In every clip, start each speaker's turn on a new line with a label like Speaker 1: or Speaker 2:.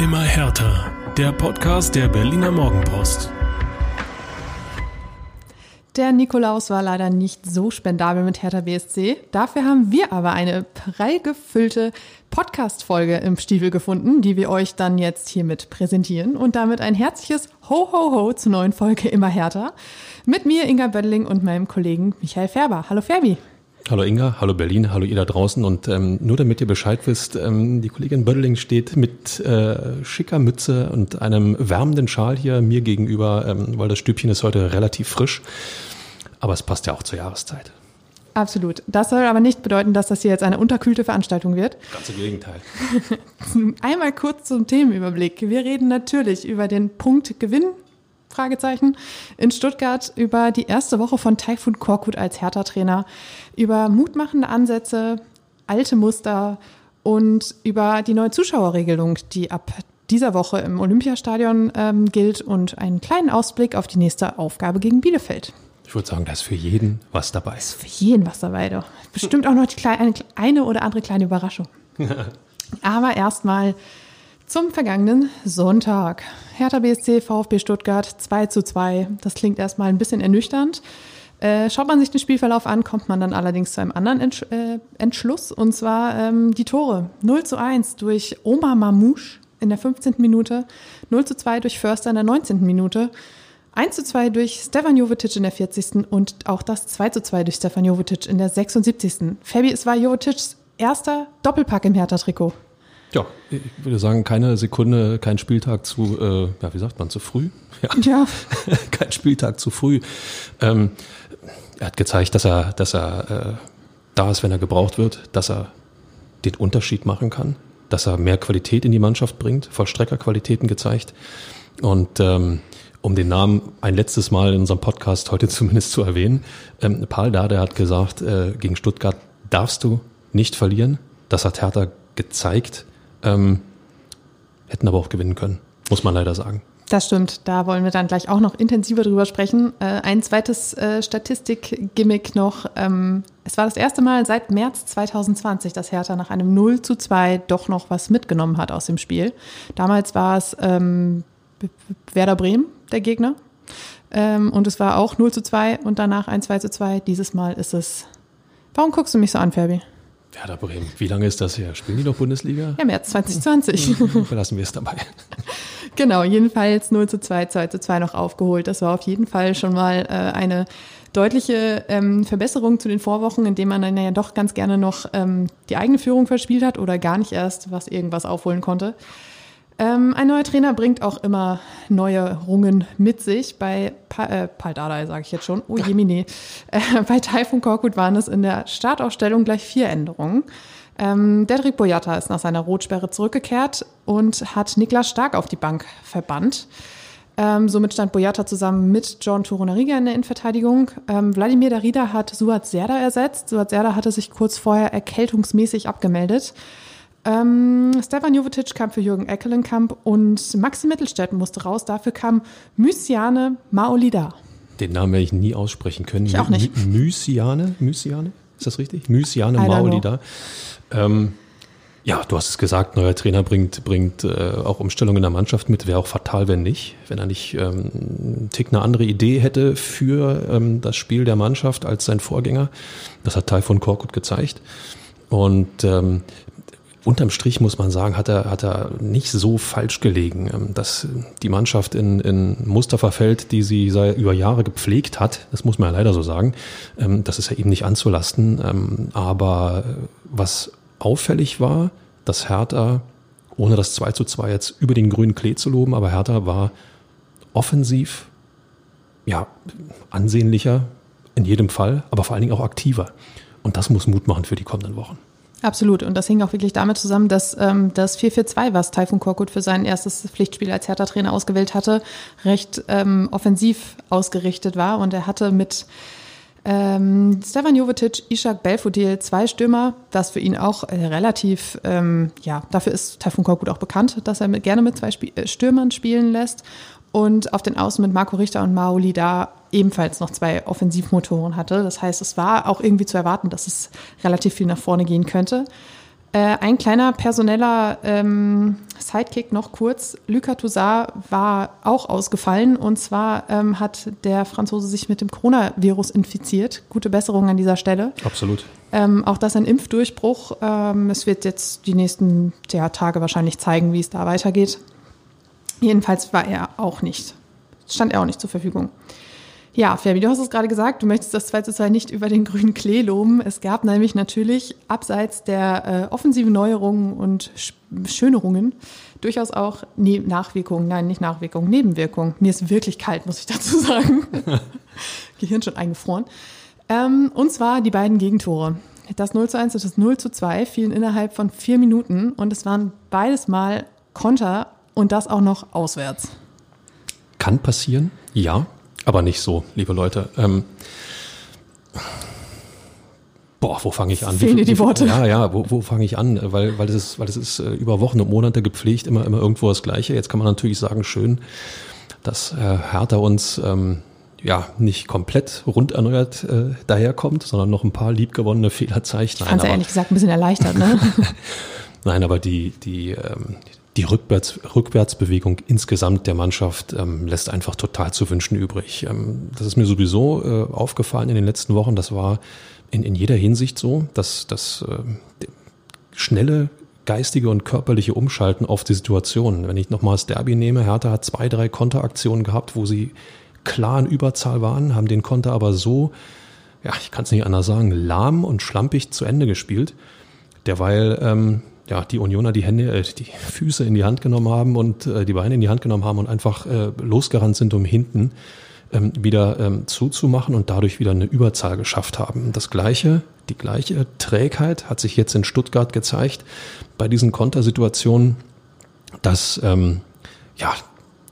Speaker 1: Immer härter. Der Podcast der Berliner Morgenpost.
Speaker 2: Der Nikolaus war leider nicht so spendabel mit Hertha BSC. Dafür haben wir aber eine prall gefüllte Podcast-Folge im Stiefel gefunden, die wir euch dann jetzt hiermit präsentieren. Und damit ein herzliches Ho, Ho, Ho zur neuen Folge Immer härter. Mit mir, Inga Bödeling und meinem Kollegen Michael Färber. Hallo Ferbi.
Speaker 3: Hallo Inga, hallo Berlin, hallo ihr da draußen und ähm, nur damit ihr Bescheid wisst, ähm, die Kollegin Bödeling steht mit äh, schicker Mütze und einem wärmenden Schal hier mir gegenüber, ähm, weil das Stübchen ist heute relativ frisch, aber es passt ja auch zur Jahreszeit.
Speaker 2: Absolut. Das soll aber nicht bedeuten, dass das hier jetzt eine unterkühlte Veranstaltung wird.
Speaker 3: Ganz im Gegenteil.
Speaker 2: Einmal kurz zum Themenüberblick. Wir reden natürlich über den Punktgewinn Fragezeichen, in Stuttgart über die erste Woche von Taifun Korkut als Hertha-Trainer, über mutmachende Ansätze, alte Muster und über die neue Zuschauerregelung, die ab dieser Woche im Olympiastadion ähm, gilt und einen kleinen Ausblick auf die nächste Aufgabe gegen Bielefeld.
Speaker 3: Ich würde sagen, da ist für jeden was dabei.
Speaker 2: Ist für jeden was dabei, doch. Bestimmt auch noch die kleine, eine, eine oder andere kleine Überraschung. Aber erstmal zum vergangenen Sonntag. Hertha BSC, VfB Stuttgart 2 zu 2. Das klingt erstmal ein bisschen ernüchternd. Äh, schaut man sich den Spielverlauf an, kommt man dann allerdings zu einem anderen Entsch äh, Entschluss, und zwar ähm, die Tore. 0 zu 1 durch Omar Mamouche in der 15. Minute, 0 zu 2 durch Förster in der 19. Minute, 1 zu 2 durch Stefan Jovetic in der 40. und auch das 2 zu 2 durch Stefan Jovetic in der 76. Fabi, es war Jovetics erster Doppelpack im Hertha-Trikot.
Speaker 3: Ja, ich würde sagen, keine Sekunde, kein Spieltag zu, äh, ja, wie sagt man, zu früh?
Speaker 2: Ja. ja.
Speaker 3: kein Spieltag zu früh. Ähm, er hat gezeigt, dass er, dass er äh, da ist, wenn er gebraucht wird, dass er den Unterschied machen kann, dass er mehr Qualität in die Mannschaft bringt, Vollstreckerqualitäten gezeigt. Und ähm, um den Namen ein letztes Mal in unserem Podcast heute zumindest zu erwähnen, ähm, Paul Dade hat gesagt, äh, gegen Stuttgart darfst du nicht verlieren. Das hat Hertha gezeigt. Ähm, hätten aber auch gewinnen können, muss man leider sagen.
Speaker 2: Das stimmt, da wollen wir dann gleich auch noch intensiver drüber sprechen. Äh, ein zweites äh, Statistik-Gimmick noch. Ähm, es war das erste Mal seit März 2020, dass Hertha nach einem 0 zu 2 doch noch was mitgenommen hat aus dem Spiel. Damals war es ähm, Werder Bremen, der Gegner. Ähm, und es war auch 0 zu 2 und danach ein 2 zu 2. Dieses Mal ist es. Warum guckst du mich so an, Ferbi?
Speaker 3: Werder Bremen. Wie lange ist das her? Spielen die noch Bundesliga?
Speaker 2: Ja, März 2020.
Speaker 3: Verlassen wir es dabei.
Speaker 2: Genau, jedenfalls 0 zu 2, 2 zu 2 noch aufgeholt. Das war auf jeden Fall schon mal äh, eine deutliche ähm, Verbesserung zu den Vorwochen, indem man dann ja doch ganz gerne noch ähm, die eigene Führung verspielt hat oder gar nicht erst was irgendwas aufholen konnte. Ähm, ein neuer Trainer bringt auch immer neue Rungen mit sich. Bei pa äh, Paldada sage ich jetzt schon, oh Jemine. Äh, bei Taifun Korkut waren es in der Startaufstellung gleich vier Änderungen. Ähm, Dedrick Boyata ist nach seiner Rotsperre zurückgekehrt und hat Niklas Stark auf die Bank verbannt. Ähm, somit stand Boyata zusammen mit John Torunariga in der Innenverteidigung. Ähm, Wladimir Darida hat Suat Serda ersetzt. Suat Serda hatte sich kurz vorher erkältungsmäßig abgemeldet. Ähm, Stefan Jovetic kam für Jürgen Eckelenkamp und Maxi Mittelstädt musste raus. Dafür kam Mysiane Maolida.
Speaker 3: Den Namen werde ich nie aussprechen können.
Speaker 2: Ich auch nicht.
Speaker 3: Mysiane? Mysiane? Ist das richtig? Mysiane Maolida. Ähm, ja, du hast es gesagt, neuer Trainer bringt, bringt äh, auch Umstellung in der Mannschaft mit. Wäre auch fatal, wenn nicht. Wenn er nicht ähm, einen Tick eine andere Idee hätte für ähm, das Spiel der Mannschaft als sein Vorgänger. Das hat Taifun Korkut gezeigt. Und ähm, unterm Strich muss man sagen, hat er, hat er nicht so falsch gelegen, ähm, dass die Mannschaft in, in Muster verfällt, die sie über Jahre gepflegt hat. Das muss man ja leider so sagen. Ähm, das ist ja eben nicht anzulasten. Ähm, aber was auffällig war, dass Hertha, ohne das 2 zu 2 jetzt über den grünen Klee zu loben, aber Hertha war offensiv, ja, ansehnlicher in jedem Fall, aber vor allen Dingen auch aktiver. Und das muss Mut machen für die kommenden Wochen.
Speaker 2: Absolut. Und das hing auch wirklich damit zusammen, dass ähm, das 4-4-2, was Taifun Korkut für sein erstes Pflichtspiel als Hertha-Trainer ausgewählt hatte, recht ähm, offensiv ausgerichtet war. Und er hatte mit ähm, Stefan Jovetic, Ishak Belfodil, zwei Stürmer, das für ihn auch äh, relativ, ähm, ja, dafür ist Taifun Korkut auch bekannt, dass er mit, gerne mit zwei Sp äh, Stürmern spielen lässt. Und auf den Außen mit Marco Richter und Maoli da ebenfalls noch zwei Offensivmotoren hatte. Das heißt, es war auch irgendwie zu erwarten, dass es relativ viel nach vorne gehen könnte. Äh, ein kleiner personeller ähm, Sidekick noch kurz. Lucas Toussaint war auch ausgefallen und zwar ähm, hat der Franzose sich mit dem Coronavirus infiziert. Gute Besserung an dieser Stelle.
Speaker 3: Absolut.
Speaker 2: Ähm, auch das ein Impfdurchbruch. Ähm, es wird jetzt die nächsten ja, Tage wahrscheinlich zeigen, wie es da weitergeht. Jedenfalls war er auch nicht, stand er auch nicht zur Verfügung. Ja, Fabi, du hast es gerade gesagt, du möchtest das 2 zu 2 nicht über den grünen Klee loben. Es gab nämlich natürlich abseits der äh, offensiven Neuerungen und Sch Schönerungen durchaus auch ne Nachwirkungen, nein, nicht Nachwirkungen, Nebenwirkungen. Mir ist wirklich kalt, muss ich dazu sagen. Gehirn schon eingefroren. Ähm, und zwar die beiden Gegentore. Das 0 zu 1 und das 0 zu 2 fielen innerhalb von vier Minuten und es waren beides Mal Konter und das auch noch auswärts.
Speaker 3: Kann passieren, ja. Aber nicht so, liebe Leute. Ähm, boah, wo fange ich an?
Speaker 2: Fehlen dir die Worte?
Speaker 3: Ja, ja, wo, wo fange ich an? Weil, weil das ist, weil das ist äh, über Wochen und Monate gepflegt, immer, immer irgendwo das Gleiche. Jetzt kann man natürlich sagen, schön, dass äh, Hertha uns ähm, ja nicht komplett rund erneuert äh, daherkommt, sondern noch ein paar liebgewonnene Fehler zeigt.
Speaker 2: Ich fand es ehrlich gesagt ein bisschen erleichtert, ne?
Speaker 3: Nein, aber die, die, ähm, die Rückwärts, Rückwärtsbewegung insgesamt der Mannschaft ähm, lässt einfach total zu wünschen übrig. Ähm, das ist mir sowieso äh, aufgefallen in den letzten Wochen. Das war in, in jeder Hinsicht so, dass das äh, schnelle geistige und körperliche Umschalten auf die Situation. Wenn ich nochmal das Derby nehme, Hertha hat zwei, drei Konteraktionen gehabt, wo sie klar in Überzahl waren, haben den Konter aber so, ja, ich kann es nicht anders sagen, lahm und schlampig zu Ende gespielt. Derweil ähm, ja, die Unioner die Hände, äh, die Füße in die Hand genommen haben und äh, die Beine in die Hand genommen haben und einfach äh, losgerannt sind, um hinten ähm, wieder ähm, zuzumachen und dadurch wieder eine Überzahl geschafft haben. Das gleiche, die gleiche Trägheit hat sich jetzt in Stuttgart gezeigt bei diesen Kontersituationen, dass ähm, ja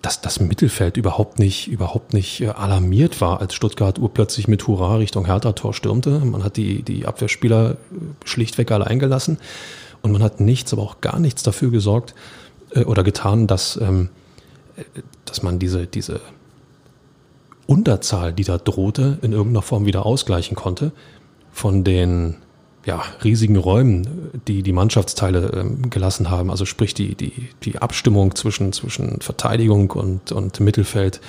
Speaker 3: dass das Mittelfeld überhaupt nicht, überhaupt nicht äh, alarmiert war, als Stuttgart urplötzlich mit Hurra Richtung Hertha-Tor stürmte. Man hat die, die Abwehrspieler äh, schlichtweg allein gelassen. Und man hat nichts, aber auch gar nichts dafür gesorgt äh, oder getan, dass, ähm, äh, dass man diese, diese Unterzahl, die da drohte, in irgendeiner Form wieder ausgleichen konnte von den ja, riesigen Räumen, die die Mannschaftsteile ähm, gelassen haben. Also sprich die, die, die Abstimmung zwischen, zwischen Verteidigung und, und Mittelfeld.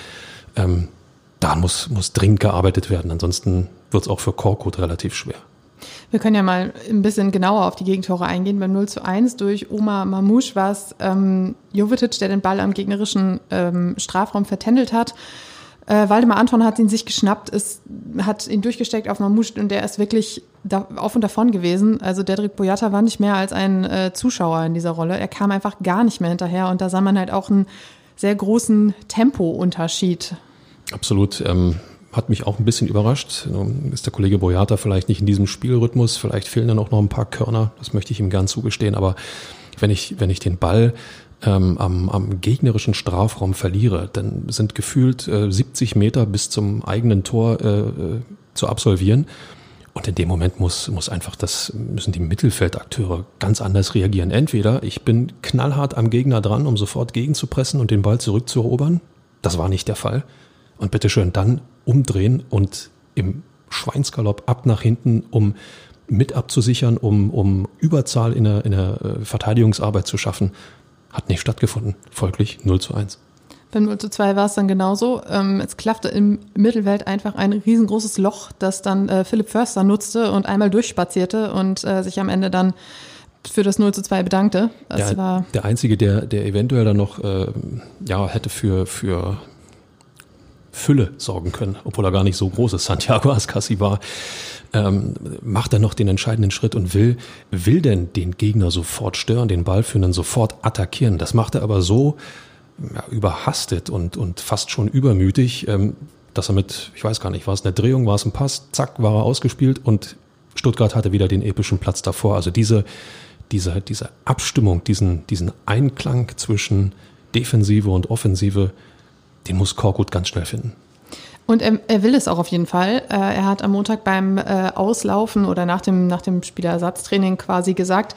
Speaker 3: Ähm, da muss, muss dringend gearbeitet werden. Ansonsten wird es auch für Korkut relativ schwer.
Speaker 2: Wir können ja mal ein bisschen genauer auf die Gegentore eingehen. Beim 0 zu 1 durch Oma Mamouche war es ähm, Jovetic, der den Ball am gegnerischen ähm, Strafraum vertändelt hat. Äh, Waldemar Anton hat ihn sich geschnappt, ist, hat ihn durchgesteckt auf Mamouche und der ist wirklich da, auf und davon gewesen. Also Dedrick Boyata war nicht mehr als ein äh, Zuschauer in dieser Rolle. Er kam einfach gar nicht mehr hinterher und da sah man halt auch einen sehr großen Tempounterschied.
Speaker 3: Absolut. Ähm, hat mich auch ein bisschen überrascht. Ist der Kollege Boyata vielleicht nicht in diesem Spielrhythmus? Vielleicht fehlen dann auch noch ein paar Körner. Das möchte ich ihm gern zugestehen. Aber wenn ich, wenn ich den Ball ähm, am, am gegnerischen Strafraum verliere, dann sind gefühlt äh, 70 Meter bis zum eigenen Tor äh, äh, zu absolvieren. Und in dem Moment muss, muss einfach das, müssen die Mittelfeldakteure ganz anders reagieren. Entweder ich bin knallhart am Gegner dran, um sofort gegenzupressen und den Ball zurückzuerobern. Das war nicht der Fall. Und bitteschön dann umdrehen und im Schweinsgalopp ab nach hinten, um mit abzusichern, um, um Überzahl in der, in der äh, Verteidigungsarbeit zu schaffen, hat nicht stattgefunden. Folglich 0 zu 1.
Speaker 2: Beim 0 zu 2 war es dann genauso. Ähm, es klaffte im Mittelfeld einfach ein riesengroßes Loch, das dann äh, Philipp Förster nutzte und einmal durchspazierte und äh, sich am Ende dann für das 0 zu 2 bedankte.
Speaker 3: Das der, war der Einzige, der, der eventuell dann noch ja, hätte für, für Fülle sorgen können, obwohl er gar nicht so groß ist. Santiago Ascasi war, ähm, macht er noch den entscheidenden Schritt und will, will denn den Gegner sofort stören, den Ballführenden sofort attackieren. Das macht er aber so ja, überhastet und, und fast schon übermütig, ähm, dass er mit, ich weiß gar nicht, war es eine Drehung, war es ein Pass, zack, war er ausgespielt und Stuttgart hatte wieder den epischen Platz davor. Also diese, diese, diese Abstimmung, diesen, diesen Einklang zwischen Defensive und Offensive, den muss Korkut ganz schnell finden.
Speaker 2: Und er, er, will es auch auf jeden Fall. Äh, er hat am Montag beim äh, Auslaufen oder nach dem, nach dem Spielerersatztraining quasi gesagt,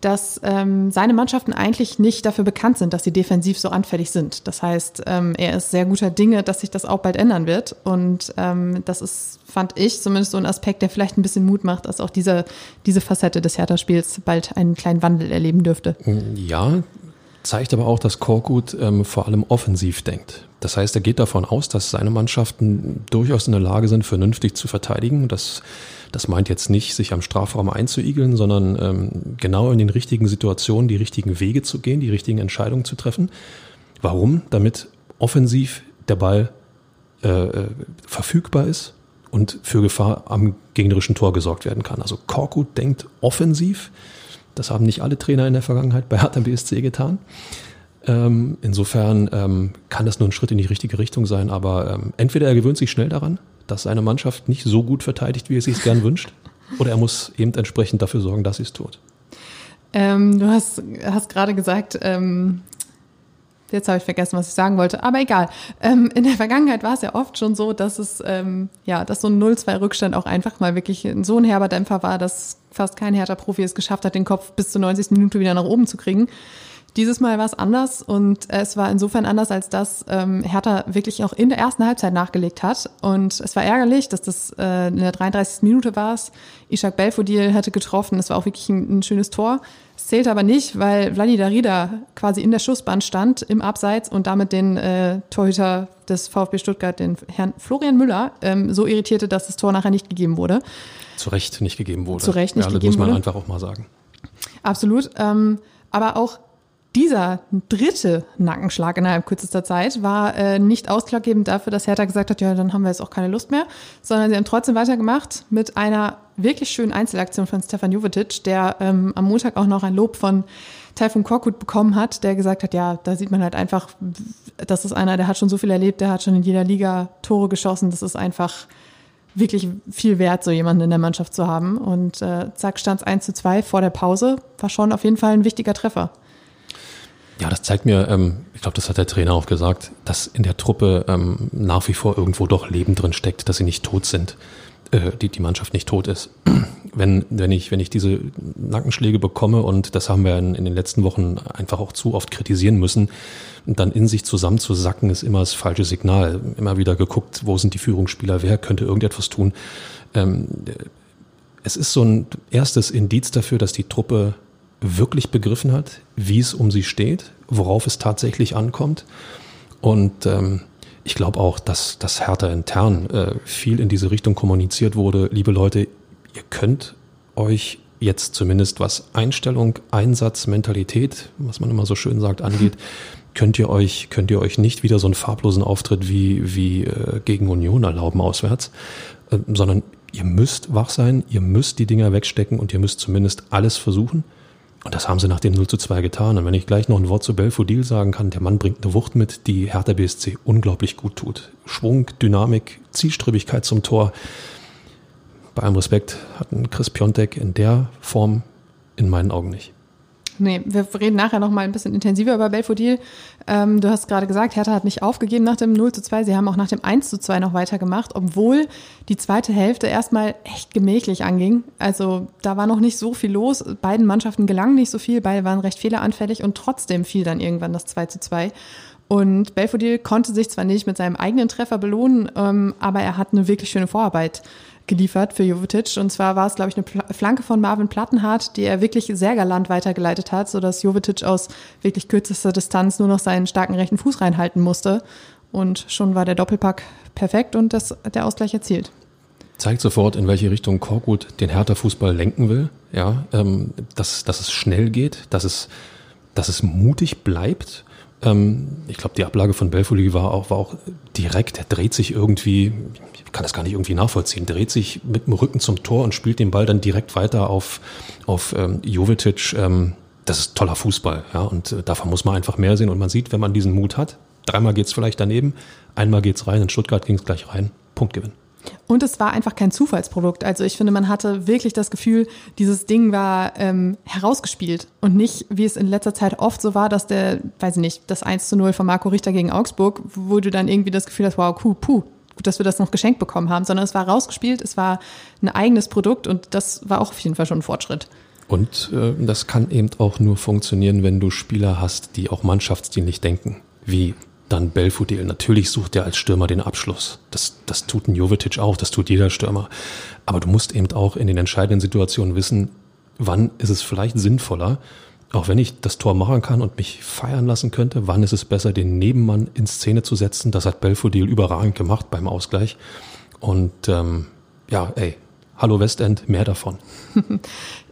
Speaker 2: dass ähm, seine Mannschaften eigentlich nicht dafür bekannt sind, dass sie defensiv so anfällig sind. Das heißt, ähm, er ist sehr guter Dinge, dass sich das auch bald ändern wird. Und ähm, das ist, fand ich, zumindest so ein Aspekt, der vielleicht ein bisschen Mut macht, dass auch diese, diese Facette des Hertha-Spiels bald einen kleinen Wandel erleben dürfte.
Speaker 3: Ja, zeigt aber auch, dass Korkut ähm, vor allem offensiv denkt. Das heißt, er geht davon aus, dass seine Mannschaften durchaus in der Lage sind, vernünftig zu verteidigen. Das, das meint jetzt nicht, sich am Strafraum einzuigeln, sondern ähm, genau in den richtigen Situationen die richtigen Wege zu gehen, die richtigen Entscheidungen zu treffen. Warum? Damit offensiv der Ball äh, äh verfügbar ist und für Gefahr am gegnerischen Tor gesorgt werden kann. Also Korkut denkt offensiv. Das haben nicht alle Trainer in der Vergangenheit bei Hertha BSC getan. Ähm, insofern ähm, kann das nur ein Schritt in die richtige Richtung sein, aber ähm, entweder er gewöhnt sich schnell daran, dass seine Mannschaft nicht so gut verteidigt, wie er sich gern wünscht, oder er muss eben entsprechend dafür sorgen, dass sie es tut.
Speaker 2: Ähm, du hast, hast gerade gesagt, ähm, Jetzt habe ich vergessen, was ich sagen wollte, aber egal. Ähm, in der Vergangenheit war es ja oft schon so, dass es ja, dass so ein 0-2-Rückstand auch einfach mal wirklich so ein herber Dämpfer war, dass fast kein härter Profi es geschafft hat, den Kopf bis zur 90. Minute wieder nach oben zu kriegen. Dieses Mal war es anders und es war insofern anders, als dass ähm, Hertha wirklich auch in der ersten Halbzeit nachgelegt hat. Und es war ärgerlich, dass das äh, in der 33. Minute war es. Ishak Belfodil hatte getroffen. Es war auch wirklich ein, ein schönes Tor. Es zählte aber nicht, weil Vladi Darida quasi in der Schussbahn stand, im Abseits und damit den äh, Torhüter des VfB Stuttgart, den Herrn Florian Müller, ähm, so irritierte, dass das Tor nachher nicht gegeben wurde.
Speaker 3: Zu Recht nicht gegeben wurde.
Speaker 2: Zu Recht nicht ja, gegeben
Speaker 3: wurde. Das muss man
Speaker 2: wurde.
Speaker 3: einfach auch mal sagen.
Speaker 2: Absolut. Ähm, aber auch dieser dritte Nackenschlag innerhalb kürzester Zeit war äh, nicht ausschlaggebend dafür, dass Hertha gesagt hat, ja, dann haben wir jetzt auch keine Lust mehr, sondern sie haben trotzdem weitergemacht mit einer wirklich schönen Einzelaktion von Stefan Jovetic, der ähm, am Montag auch noch ein Lob von Taifun Korkut bekommen hat, der gesagt hat, ja, da sieht man halt einfach, das ist einer, der hat schon so viel erlebt, der hat schon in jeder Liga Tore geschossen, das ist einfach wirklich viel wert, so jemanden in der Mannschaft zu haben. Und äh, zack, stand es 1 zu 2 vor der Pause, war schon auf jeden Fall ein wichtiger Treffer.
Speaker 3: Ja, das zeigt mir, ähm, ich glaube, das hat der Trainer auch gesagt, dass in der Truppe ähm, nach wie vor irgendwo doch Leben drin steckt, dass sie nicht tot sind, äh, die, die Mannschaft nicht tot ist. Wenn, wenn, ich, wenn ich diese Nackenschläge bekomme, und das haben wir in, in den letzten Wochen einfach auch zu oft kritisieren müssen, dann in sich zusammenzusacken, ist immer das falsche Signal. Immer wieder geguckt, wo sind die Führungsspieler, wer könnte irgendetwas tun. Ähm, es ist so ein erstes Indiz dafür, dass die Truppe wirklich begriffen hat, wie es um sie steht, worauf es tatsächlich ankommt. Und ähm, ich glaube auch, dass das Hertha intern äh, viel in diese Richtung kommuniziert wurde. Liebe Leute, ihr könnt euch jetzt zumindest was Einstellung, Einsatz, Mentalität, was man immer so schön sagt, angeht, könnt ihr euch, könnt ihr euch nicht wieder so einen farblosen Auftritt wie, wie äh, gegen Union erlauben auswärts, äh, sondern ihr müsst wach sein, ihr müsst die Dinger wegstecken und ihr müsst zumindest alles versuchen. Und das haben sie nach dem 0 zu 2 getan. Und wenn ich gleich noch ein Wort zu Belfodil sagen kann, der Mann bringt eine Wucht mit, die Hertha BSC unglaublich gut tut. Schwung, Dynamik, Zielstrebigkeit zum Tor. Bei allem Respekt hat ein Chris Piontek in der Form in meinen Augen nicht.
Speaker 2: Nee, wir reden nachher noch mal ein bisschen intensiver über Belfodil. Ähm, du hast gerade gesagt, Hertha hat nicht aufgegeben nach dem 0 zu 2. Sie haben auch nach dem 1 zu 2 noch weitergemacht, obwohl die zweite Hälfte erstmal echt gemächlich anging. Also da war noch nicht so viel los. Beiden Mannschaften gelang nicht so viel, beide waren recht fehleranfällig und trotzdem fiel dann irgendwann das 2 zu 2. Und Belfodil konnte sich zwar nicht mit seinem eigenen Treffer belohnen, ähm, aber er hat eine wirklich schöne Vorarbeit geliefert für Jovetic. Und zwar war es, glaube ich, eine Flanke von Marvin Plattenhardt, die er wirklich sehr galant weitergeleitet hat, sodass Jovetic aus wirklich kürzester Distanz nur noch seinen starken rechten Fuß reinhalten musste. Und schon war der Doppelpack perfekt und das, der Ausgleich erzielt.
Speaker 3: Zeigt sofort, in welche Richtung Korkut den Hertha-Fußball lenken will. Ja, ähm, dass, dass es schnell geht, dass es, dass es mutig bleibt ich glaube, die Ablage von Belfodil war auch, war auch direkt. Er dreht sich irgendwie, ich kann das gar nicht irgendwie nachvollziehen, dreht sich mit dem Rücken zum Tor und spielt den Ball dann direkt weiter auf, auf ähm, Jovetic. Ähm, das ist toller Fußball, ja, und äh, davon muss man einfach mehr sehen. Und man sieht, wenn man diesen Mut hat, dreimal geht's vielleicht daneben, einmal geht's rein, in Stuttgart ging's gleich rein, Punktgewinn.
Speaker 2: Und es war einfach kein Zufallsprodukt. Also ich finde, man hatte wirklich das Gefühl, dieses Ding war ähm, herausgespielt und nicht, wie es in letzter Zeit oft so war, dass der, weiß ich nicht, das 1 zu 0 von Marco Richter gegen Augsburg, wo du dann irgendwie das Gefühl hast, wow, cool, puh, gut, dass wir das noch geschenkt bekommen haben, sondern es war rausgespielt, es war ein eigenes Produkt und das war auch auf jeden Fall schon ein Fortschritt.
Speaker 3: Und äh, das kann eben auch nur funktionieren, wenn du Spieler hast, die auch mannschaftsdienlich denken, wie dann Belfodil. Natürlich sucht er als Stürmer den Abschluss. Das, das tut ein Jovetic auch, das tut jeder Stürmer. Aber du musst eben auch in den entscheidenden Situationen wissen, wann ist es vielleicht sinnvoller, auch wenn ich das Tor machen kann und mich feiern lassen könnte, wann ist es besser, den Nebenmann in Szene zu setzen? Das hat Belfodil überragend gemacht beim Ausgleich. Und ähm, ja, ey, hallo Westend, mehr davon.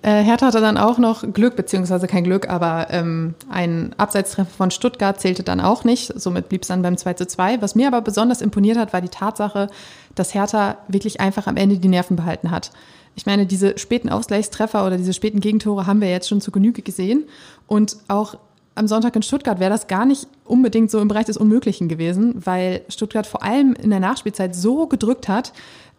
Speaker 2: Äh, Hertha hatte dann auch noch Glück, beziehungsweise kein Glück, aber ähm, ein Abseitstreffer von Stuttgart zählte dann auch nicht. Somit blieb es dann beim 2 zu 2. Was mir aber besonders imponiert hat, war die Tatsache, dass Hertha wirklich einfach am Ende die Nerven behalten hat. Ich meine, diese späten Ausgleichstreffer oder diese späten Gegentore haben wir jetzt schon zu Genüge gesehen. Und auch am Sonntag in Stuttgart wäre das gar nicht unbedingt so im Bereich des Unmöglichen gewesen, weil Stuttgart vor allem in der Nachspielzeit so gedrückt hat,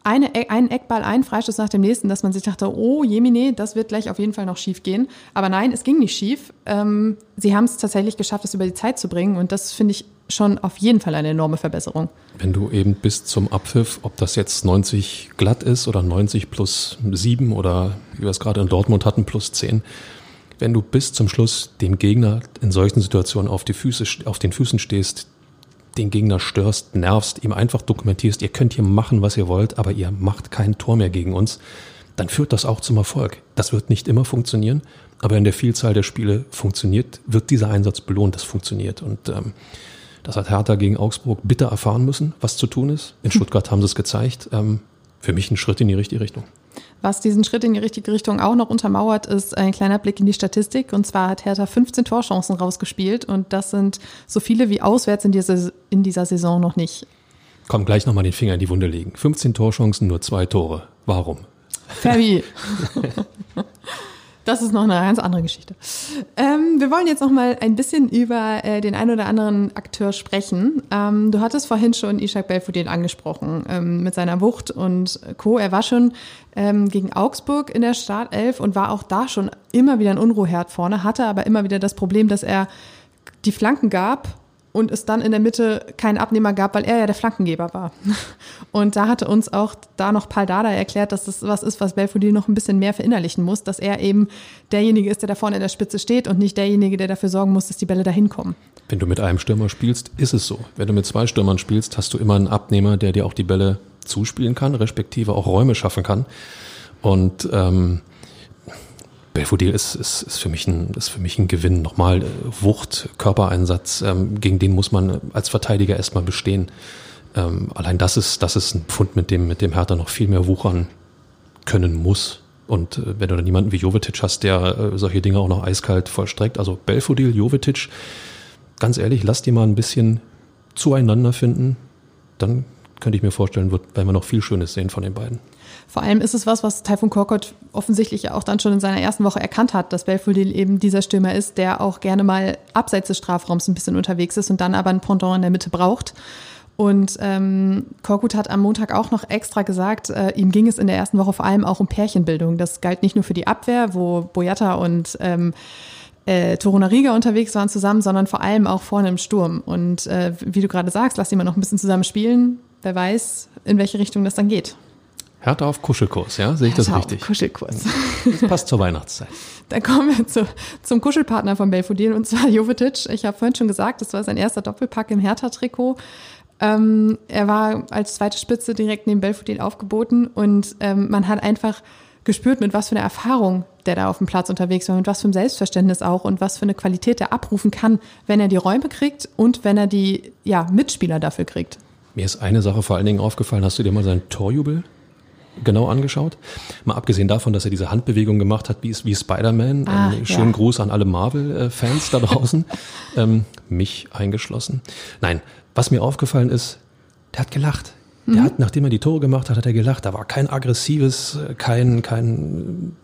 Speaker 2: eine, e-, einen Eckball, einen Freistoß nach dem nächsten, dass man sich dachte, oh Jemine, das wird gleich auf jeden Fall noch schief gehen. Aber nein, es ging nicht schief. Ähm, sie haben es tatsächlich geschafft, es über die Zeit zu bringen und das finde ich schon auf jeden Fall eine enorme Verbesserung.
Speaker 3: Wenn du eben bis zum Abpfiff, ob das jetzt 90 glatt ist oder 90 plus 7 oder wie wir es gerade in Dortmund hatten, plus 10, wenn du bis zum Schluss dem Gegner in solchen Situationen auf, die Füße, auf den Füßen stehst, den Gegner störst, nervst, ihm einfach dokumentierst, ihr könnt hier machen, was ihr wollt, aber ihr macht kein Tor mehr gegen uns, dann führt das auch zum Erfolg. Das wird nicht immer funktionieren, aber in der Vielzahl der Spiele funktioniert, wird dieser Einsatz belohnt, das funktioniert. Und ähm, das hat Hertha gegen Augsburg bitter erfahren müssen, was zu tun ist. In Stuttgart haben sie es gezeigt. Ähm, für mich ein Schritt in die richtige Richtung.
Speaker 2: Was diesen Schritt in die richtige Richtung auch noch untermauert, ist ein kleiner Blick in die Statistik. Und zwar hat Hertha 15 Torchancen rausgespielt und das sind so viele wie auswärts in dieser, in dieser Saison noch nicht.
Speaker 3: Komm, gleich nochmal den Finger in die Wunde legen. 15 Torchancen, nur zwei Tore. Warum?
Speaker 2: Fabi. Das ist noch eine ganz andere Geschichte. Ähm, wir wollen jetzt noch mal ein bisschen über äh, den ein oder anderen Akteur sprechen. Ähm, du hattest vorhin schon Ishak Belfodil angesprochen ähm, mit seiner Wucht und Co. Er war schon ähm, gegen Augsburg in der Startelf und war auch da schon immer wieder ein Unruheherd vorne, hatte aber immer wieder das Problem, dass er die Flanken gab und es dann in der Mitte keinen Abnehmer gab, weil er ja der Flankengeber war. Und da hatte uns auch da noch Paul Dada erklärt, dass das was ist, was Belfodil noch ein bisschen mehr verinnerlichen muss, dass er eben derjenige ist, der da vorne in der Spitze steht und nicht derjenige, der dafür sorgen muss, dass die Bälle dahin kommen.
Speaker 3: Wenn du mit einem Stürmer spielst, ist es so. Wenn du mit zwei Stürmern spielst, hast du immer einen Abnehmer, der dir auch die Bälle zuspielen kann, respektive auch Räume schaffen kann. Und ähm, Belfodil ist, ist, ist, für mich ein, ist für mich ein Gewinn. Nochmal äh, Wucht, Körpereinsatz, ähm, gegen den muss man als Verteidiger erstmal bestehen. Ähm, allein das ist, das ist ein Pfund, mit dem, mit dem Hertha noch viel mehr wuchern können muss. Und äh, wenn du dann jemanden wie Jovetic hast, der äh, solche Dinge auch noch eiskalt vollstreckt, also Belfodil, Jovetic, ganz ehrlich, lass die mal ein bisschen zueinander finden, dann könnte ich mir vorstellen, wird, werden wir noch viel Schönes sehen von den beiden.
Speaker 2: Vor allem ist es was, was Taifun Korkut offensichtlich auch dann schon in seiner ersten Woche erkannt hat, dass Belfodil eben dieser Stürmer ist, der auch gerne mal abseits des Strafraums ein bisschen unterwegs ist und dann aber ein Pendant in der Mitte braucht. Und ähm, Korkut hat am Montag auch noch extra gesagt, äh, ihm ging es in der ersten Woche vor allem auch um Pärchenbildung. Das galt nicht nur für die Abwehr, wo Boyata und ähm, äh, Torunariga unterwegs waren zusammen, sondern vor allem auch vorne im Sturm. Und äh, wie du gerade sagst, lass die mal noch ein bisschen zusammen spielen. Wer weiß, in welche Richtung das dann geht.
Speaker 3: Härte auf Kuschelkurs, ja? Sehe ich Härte das richtig?
Speaker 2: Kuschelkurs.
Speaker 3: Das passt zur Weihnachtszeit.
Speaker 2: Dann kommen wir zu, zum Kuschelpartner von Belfodil und zwar Jovetic. Ich habe vorhin schon gesagt, das war sein erster Doppelpack im Hertha-Trikot. Ähm, er war als zweite Spitze direkt neben Belfodil aufgeboten und ähm, man hat einfach gespürt, mit was für einer Erfahrung der da auf dem Platz unterwegs war, mit was für einem Selbstverständnis auch und was für eine Qualität er abrufen kann, wenn er die Räume kriegt und wenn er die ja, Mitspieler dafür kriegt.
Speaker 3: Mir ist eine Sache vor allen Dingen aufgefallen. Hast du dir mal seinen Torjubel genau angeschaut. Mal abgesehen davon, dass er diese Handbewegung gemacht hat wie, wie Spider-Man.
Speaker 2: Ah,
Speaker 3: ähm, schönen ja. Gruß an alle Marvel-Fans da draußen, ähm, mich eingeschlossen. Nein, was mir aufgefallen ist, der hat gelacht. Mhm. Der hat, nachdem er die Tore gemacht hat, hat er gelacht. Da war kein aggressives, kein, kein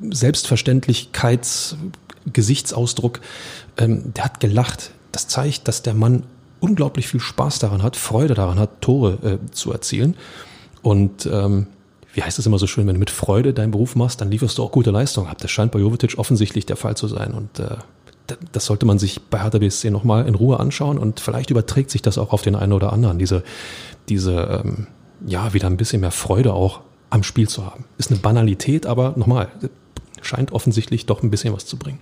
Speaker 3: Selbstverständlichkeitsgesichtsausdruck. Ähm, der hat gelacht. Das zeigt, dass der Mann unglaublich viel Spaß daran hat, Freude daran hat, Tore äh, zu erzielen. Und ähm, wie heißt es immer so schön, wenn du mit Freude deinen Beruf machst, dann lieferst du auch gute Leistung ab. Das scheint bei Jovetic offensichtlich der Fall zu sein. Und äh, das sollte man sich bei Hertha BSC nochmal in Ruhe anschauen und vielleicht überträgt sich das auch auf den einen oder anderen, diese, diese ähm, ja, wieder ein bisschen mehr Freude auch am Spiel zu haben. Ist eine Banalität, aber nochmal, scheint offensichtlich doch ein bisschen was zu bringen.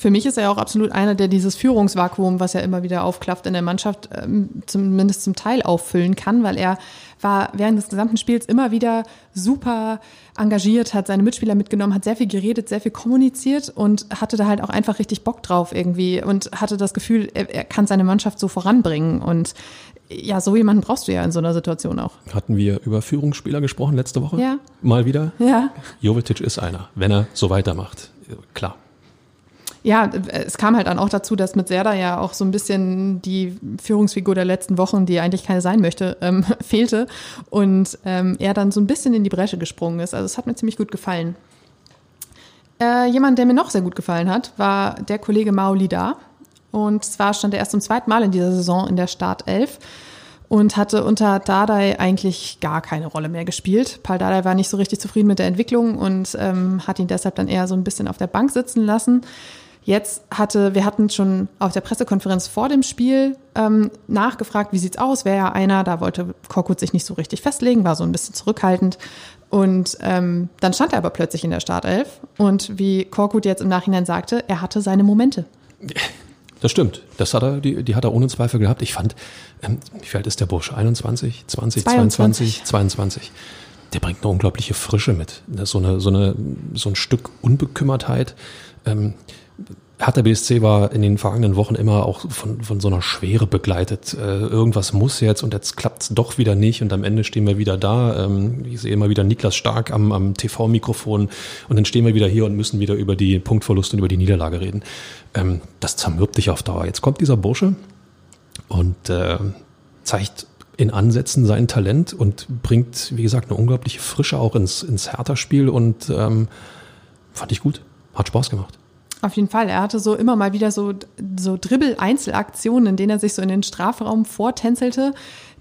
Speaker 2: Für mich ist er auch absolut einer, der dieses Führungsvakuum, was ja immer wieder aufklafft in der Mannschaft, ähm, zumindest zum Teil auffüllen kann, weil er war während des gesamten Spiels immer wieder super engagiert, hat seine Mitspieler mitgenommen, hat sehr viel geredet, sehr viel kommuniziert und hatte da halt auch einfach richtig Bock drauf irgendwie und hatte das Gefühl, er, er kann seine Mannschaft so voranbringen und ja, so jemanden brauchst du ja in so einer Situation auch.
Speaker 3: Hatten wir über Führungsspieler gesprochen letzte Woche?
Speaker 2: Ja.
Speaker 3: Mal wieder?
Speaker 2: Ja.
Speaker 3: Jovetic ist einer, wenn er so weitermacht. Klar
Speaker 2: ja, es kam halt dann auch dazu, dass mit Serda ja auch so ein bisschen die Führungsfigur der letzten Wochen, die eigentlich keine sein möchte, ähm, fehlte und ähm, er dann so ein bisschen in die Bresche gesprungen ist. Also es hat mir ziemlich gut gefallen. Äh, jemand, der mir noch sehr gut gefallen hat, war der Kollege Maoli da. Und zwar stand er erst zum zweiten Mal in dieser Saison in der Startelf und hatte unter Dardai eigentlich gar keine Rolle mehr gespielt. Paul Dardai war nicht so richtig zufrieden mit der Entwicklung und ähm, hat ihn deshalb dann eher so ein bisschen auf der Bank sitzen lassen. Jetzt hatte, wir hatten schon auf der Pressekonferenz vor dem Spiel ähm, nachgefragt, wie sieht's aus? Wäre ja einer, da wollte Korkut sich nicht so richtig festlegen, war so ein bisschen zurückhaltend. Und ähm, dann stand er aber plötzlich in der Startelf. Und wie Korkut jetzt im Nachhinein sagte, er hatte seine Momente.
Speaker 3: Das stimmt. Das hat er, die, die hat er ohne Zweifel gehabt. Ich fand, ähm, wie alt ist der Bursche? 21, 20, 22, 22. Der bringt eine unglaubliche Frische mit. So, eine, so, eine, so ein Stück Unbekümmertheit. Ähm, Hertha BSC war in den vergangenen Wochen immer auch von, von so einer Schwere begleitet. Äh, irgendwas muss jetzt und jetzt klappt es doch wieder nicht und am Ende stehen wir wieder da. Ähm, ich sehe immer wieder Niklas Stark am, am TV-Mikrofon und dann stehen wir wieder hier und müssen wieder über die Punktverluste und über die Niederlage reden. Ähm, das zermürbt dich auf Dauer. Jetzt kommt dieser Bursche und äh, zeigt in Ansätzen sein Talent und bringt, wie gesagt, eine unglaubliche Frische auch ins, ins Hertha-Spiel und ähm, fand ich gut. Hat Spaß gemacht.
Speaker 2: Auf jeden Fall. Er hatte so immer mal wieder so, so Dribbel-Einzelaktionen, in denen er sich so in den Strafraum vortänzelte.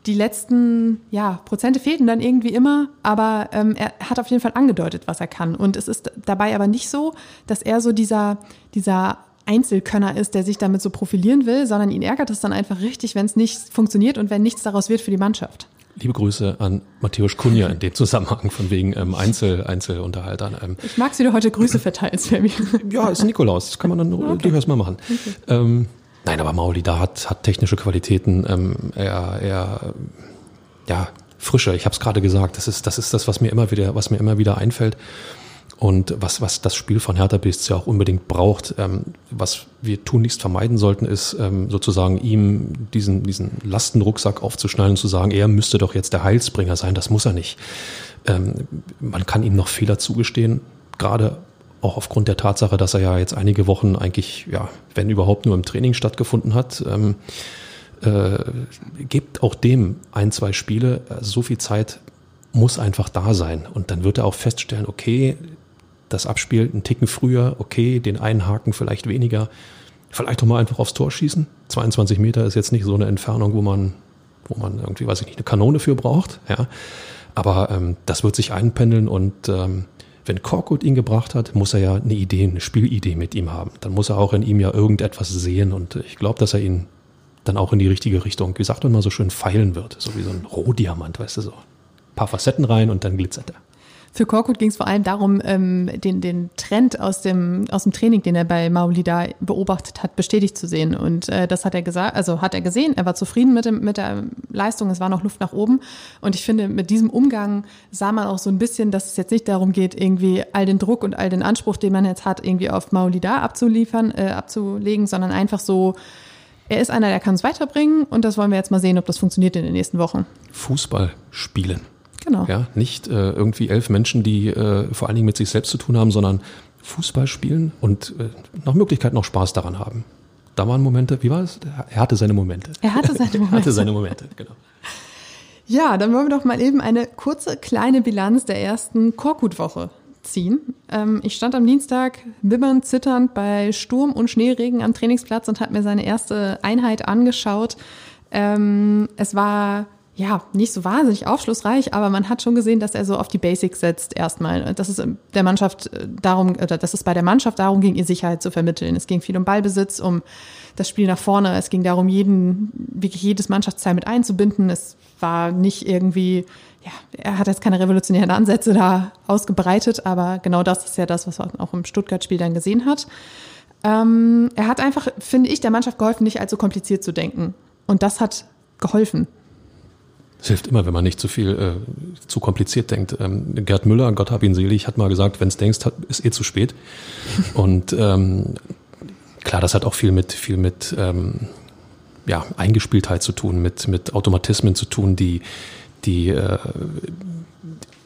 Speaker 2: Die letzten ja, Prozente fehlten dann irgendwie immer, aber ähm, er hat auf jeden Fall angedeutet, was er kann. Und es ist dabei aber nicht so, dass er so dieser, dieser Einzelkönner ist, der sich damit so profilieren will, sondern ihn ärgert es dann einfach richtig, wenn es nicht funktioniert und wenn nichts daraus wird für die Mannschaft.
Speaker 3: Liebe Grüße an Matthäus Kunja in dem Zusammenhang von wegen ähm, Einzel, Einzelunterhaltern.
Speaker 2: Ähm, ich mag sie, du heute Grüße verteilst, Fabi.
Speaker 3: Ja, ist Nikolaus, das kann man dann okay. durchaus mal machen. Okay. Ähm, nein, aber Mauli da hat, hat technische Qualitäten. Ähm, er, er, ja, Frische. Ich habe es gerade gesagt. Das ist, das ist das, was mir immer wieder, was mir immer wieder einfällt. Und was, was das Spiel von Hertha BSC auch unbedingt braucht, ähm, was wir tunlichst vermeiden sollten, ist ähm, sozusagen ihm diesen, diesen Lastenrucksack aufzuschnallen und zu sagen, er müsste doch jetzt der Heilsbringer sein. Das muss er nicht. Ähm, man kann ihm noch Fehler zugestehen, gerade auch aufgrund der Tatsache, dass er ja jetzt einige Wochen eigentlich, ja, wenn überhaupt nur im Training stattgefunden hat. Ähm, äh, gibt auch dem ein, zwei Spiele, also so viel Zeit muss einfach da sein. Und dann wird er auch feststellen, okay, das Abspiel einen Ticken früher, okay, den einen Haken vielleicht weniger. Vielleicht doch mal einfach aufs Tor schießen. 22 Meter ist jetzt nicht so eine Entfernung, wo man, wo man irgendwie, weiß ich nicht, eine Kanone für braucht. Ja. Aber ähm, das wird sich einpendeln und ähm, wenn Korkut ihn gebracht hat, muss er ja eine Idee, eine Spielidee mit ihm haben. Dann muss er auch in ihm ja irgendetwas sehen und ich glaube, dass er ihn dann auch in die richtige Richtung, wie sagt man mal so schön, feilen wird. So wie so ein Rohdiamant, weißt du so. Ein paar Facetten rein und dann glitzert er.
Speaker 2: Für Korkut ging es vor allem darum, ähm, den, den Trend aus dem, aus dem Training, den er bei Maulida beobachtet hat, bestätigt zu sehen. Und äh, das hat er gesagt, also hat er gesehen, er war zufrieden mit, dem, mit der Leistung, es war noch Luft nach oben. Und ich finde, mit diesem Umgang sah man auch so ein bisschen, dass es jetzt nicht darum geht, irgendwie all den Druck und all den Anspruch, den man jetzt hat, irgendwie auf Maulida abzuliefern, äh, abzulegen, sondern einfach so, er ist einer, der kann es weiterbringen und das wollen wir jetzt mal sehen, ob das funktioniert in den nächsten Wochen.
Speaker 3: Fußball spielen.
Speaker 2: Genau.
Speaker 3: Ja, nicht äh, irgendwie elf Menschen, die äh, vor allen Dingen mit sich selbst zu tun haben, sondern Fußball spielen und äh, nach Möglichkeit noch Spaß daran haben. Da waren Momente, wie war es? Er hatte seine Momente.
Speaker 2: Er hatte seine Momente.
Speaker 3: er hatte seine Momente, genau.
Speaker 2: Ja, dann wollen wir doch mal eben eine kurze kleine Bilanz der ersten Korkut-Woche ziehen. Ähm, ich stand am Dienstag bibbernd, zitternd bei Sturm und Schneeregen am Trainingsplatz und habe mir seine erste Einheit angeschaut. Ähm, es war ja, nicht so wahnsinnig aufschlussreich, aber man hat schon gesehen, dass er so auf die Basics setzt erstmal. Dass es der Mannschaft äh, darum, oder dass es bei der Mannschaft darum ging, ihr Sicherheit zu vermitteln. Es ging viel um Ballbesitz, um das Spiel nach vorne. Es ging darum, jeden, wirklich jedes Mannschaftsteil mit einzubinden. Es war nicht irgendwie, ja, er hat jetzt keine revolutionären Ansätze da ausgebreitet, aber genau das ist ja das, was man auch im Stuttgart-Spiel dann gesehen hat. Ähm, er hat einfach, finde ich, der Mannschaft geholfen, nicht allzu kompliziert zu denken. Und das hat geholfen.
Speaker 3: Es hilft immer, wenn man nicht zu viel, äh, zu kompliziert denkt. Ähm, Gerd Müller, Gott hab ihn selig, hat mal gesagt, wenn es denkst, ist eh zu spät. Und ähm, klar, das hat auch viel mit, viel mit ähm, ja, Eingespieltheit zu tun, mit, mit Automatismen zu tun, die, die äh,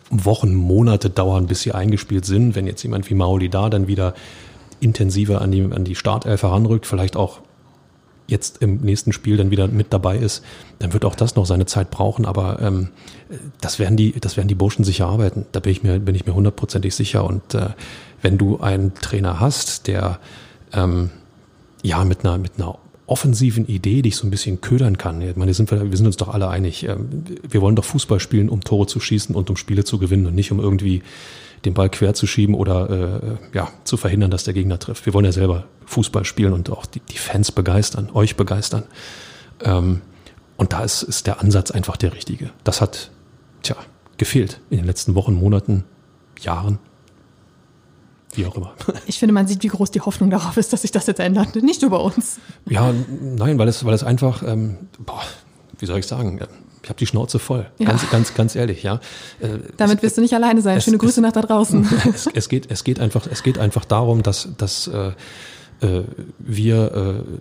Speaker 3: Wochen, Monate dauern, bis sie eingespielt sind. Wenn jetzt jemand wie Maoli da dann wieder intensiver an die, an die Startelf heranrückt, vielleicht auch jetzt im nächsten Spiel dann wieder mit dabei ist, dann wird auch das noch seine Zeit brauchen. Aber ähm, das werden die, das werden die Burschen sicher arbeiten. Da bin ich mir, bin ich mir hundertprozentig sicher. Und äh, wenn du einen Trainer hast, der ähm, ja mit einer, mit einer offensiven Idee dich so ein bisschen ködern kann. Ich meine, sind wir, wir sind uns doch alle einig. Ähm, wir wollen doch Fußball spielen, um Tore zu schießen und um Spiele zu gewinnen und nicht um irgendwie den Ball quer zu schieben oder äh, ja, zu verhindern, dass der Gegner trifft. Wir wollen ja selber Fußball spielen und auch die, die Fans begeistern, euch begeistern. Ähm, und da ist, ist der Ansatz einfach der richtige. Das hat, tja, gefehlt in den letzten Wochen, Monaten, Jahren. Wie auch immer.
Speaker 2: Ich finde, man sieht, wie groß die Hoffnung darauf ist, dass sich das jetzt ändert. Nicht nur bei uns.
Speaker 3: Ja, nein, weil es, weil es einfach, ähm, boah, wie soll ich sagen, ich habe die Schnauze voll. Ja. Ganz, ganz, ganz ehrlich, ja.
Speaker 2: Äh, Damit wirst du nicht alleine sein. Es, Schöne Grüße es, nach da draußen.
Speaker 3: Es, es, geht, es geht einfach, es geht einfach darum, dass, dass äh, äh, wir äh,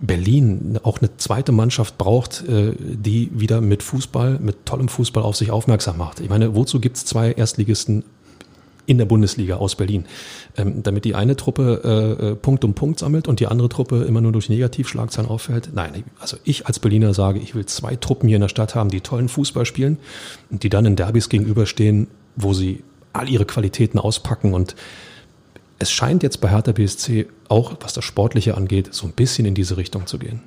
Speaker 3: Berlin auch eine zweite Mannschaft braucht, äh, die wieder mit Fußball, mit tollem Fußball auf sich aufmerksam macht. Ich meine, wozu gibt's zwei Erstligisten in der Bundesliga aus Berlin. Ähm, damit die eine Truppe äh, äh, Punkt um Punkt sammelt und die andere Truppe immer nur durch Negativschlagzeilen auffällt. Nein, also ich als Berliner sage, ich will zwei Truppen hier in der Stadt haben, die tollen Fußball spielen und die dann in Derbys gegenüberstehen, wo sie all ihre Qualitäten auspacken und es scheint jetzt bei Hertha BSC auch, was das Sportliche angeht, so ein bisschen in diese Richtung zu gehen.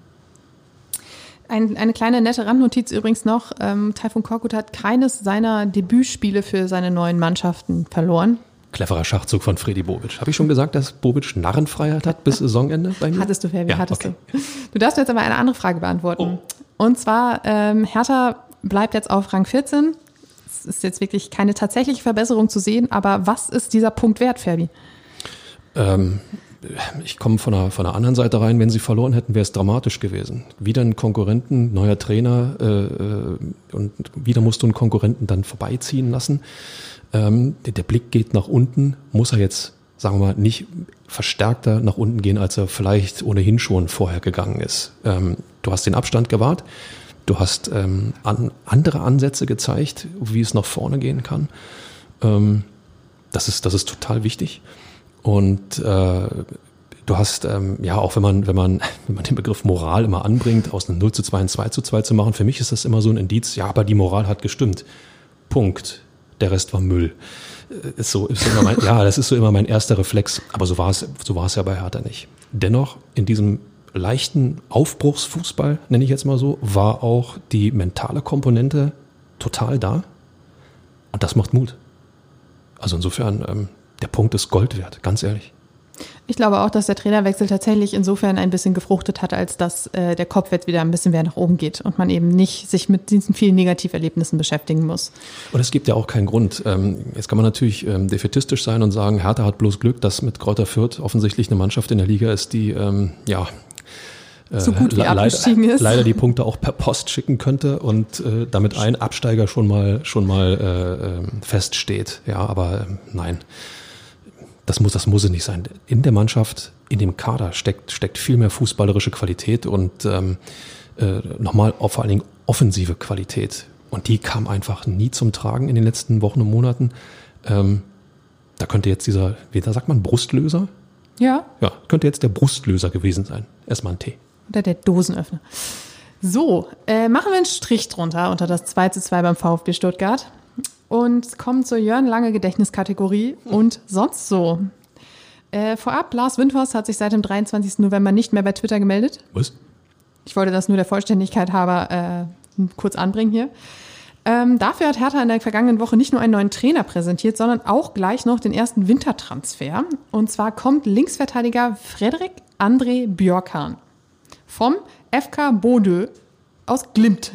Speaker 2: Ein, eine kleine nette Randnotiz übrigens noch. Ähm, Taifun Korkut hat keines seiner Debütspiele für seine neuen Mannschaften verloren.
Speaker 3: Cleverer Schachzug von Freddy Bobic. Habe ich schon gesagt, dass Bobic Narrenfreiheit hat bis Saisonende
Speaker 2: bei mir? Hattest du, Fabi, ja, hattest okay. du. Du darfst jetzt aber eine andere Frage beantworten. Oh. Und zwar, ähm, Hertha bleibt jetzt auf Rang 14. Es ist jetzt wirklich keine tatsächliche Verbesserung zu sehen, aber was ist dieser Punkt wert, Fabi?
Speaker 3: Ähm, ich komme von der, von der anderen Seite rein, wenn sie verloren hätten, wäre es dramatisch gewesen. Wieder ein Konkurrenten, neuer Trainer äh, äh, und wieder musst du einen Konkurrenten dann vorbeiziehen lassen. Ähm, der, der Blick geht nach unten, muss er jetzt, sagen wir mal, nicht verstärkter nach unten gehen, als er vielleicht ohnehin schon vorher gegangen ist. Ähm, du hast den Abstand gewahrt, du hast ähm, an, andere Ansätze gezeigt, wie es nach vorne gehen kann. Ähm, das, ist, das ist total wichtig. Und äh, du hast, ähm, ja, auch wenn man, wenn man, wenn man den Begriff Moral immer anbringt, aus einem 0 zu 2 ein 2 zu 2 zu machen, für mich ist das immer so ein Indiz, ja, aber die Moral hat gestimmt. Punkt. Der Rest war Müll. Äh, ist so, ist immer mein, ja, das ist so immer mein erster Reflex, aber so war es, so war es ja bei Hertha nicht. Dennoch, in diesem leichten Aufbruchsfußball, nenne ich jetzt mal so, war auch die mentale Komponente total da. Und das macht Mut. Also insofern, ähm, der Punkt ist Gold wert, ganz ehrlich.
Speaker 2: Ich glaube auch, dass der Trainerwechsel tatsächlich insofern ein bisschen gefruchtet hat, als dass äh, der Kopf jetzt wieder ein bisschen mehr nach oben geht und man eben nicht sich mit diesen vielen Negativerlebnissen beschäftigen muss.
Speaker 3: Und es gibt ja auch keinen Grund. Ähm, jetzt kann man natürlich ähm, defetistisch sein und sagen, Hertha hat bloß Glück, dass mit Kräuter Fürth offensichtlich eine Mannschaft in der Liga ist, die ähm, ja
Speaker 2: so gut wie abgestiegen
Speaker 3: leider,
Speaker 2: ist.
Speaker 3: leider die Punkte auch per Post schicken könnte und äh, damit ein Absteiger schon mal schon mal äh, ähm, feststeht. Ja, aber äh, nein das muss, das muss es nicht sein. In der Mannschaft, in dem Kader steckt, steckt viel mehr fußballerische Qualität und ähm, äh, nochmal vor allen Dingen offensive Qualität. Und die kam einfach nie zum Tragen in den letzten Wochen und Monaten. Ähm, da könnte jetzt dieser, wie da sagt man, Brustlöser?
Speaker 2: Ja.
Speaker 3: Ja, könnte jetzt der Brustlöser gewesen sein. Erstmal ein Tee.
Speaker 2: Oder der Dosenöffner. So, äh, machen wir einen Strich drunter unter das 2 zu 2 beim VfB Stuttgart und kommen zur Jörn Lange Gedächtniskategorie und sonst so. Äh, vorab, Lars Windhorst hat sich seit dem 23. November nicht mehr bei Twitter gemeldet.
Speaker 3: Was?
Speaker 2: Ich wollte das nur der Vollständigkeit halber äh, kurz anbringen hier. Ähm, dafür hat Hertha in der vergangenen Woche nicht nur einen neuen Trainer präsentiert, sondern auch gleich noch den ersten Wintertransfer. Und zwar kommt Linksverteidiger Frederik André Björkan vom FK Bodø aus Glimt.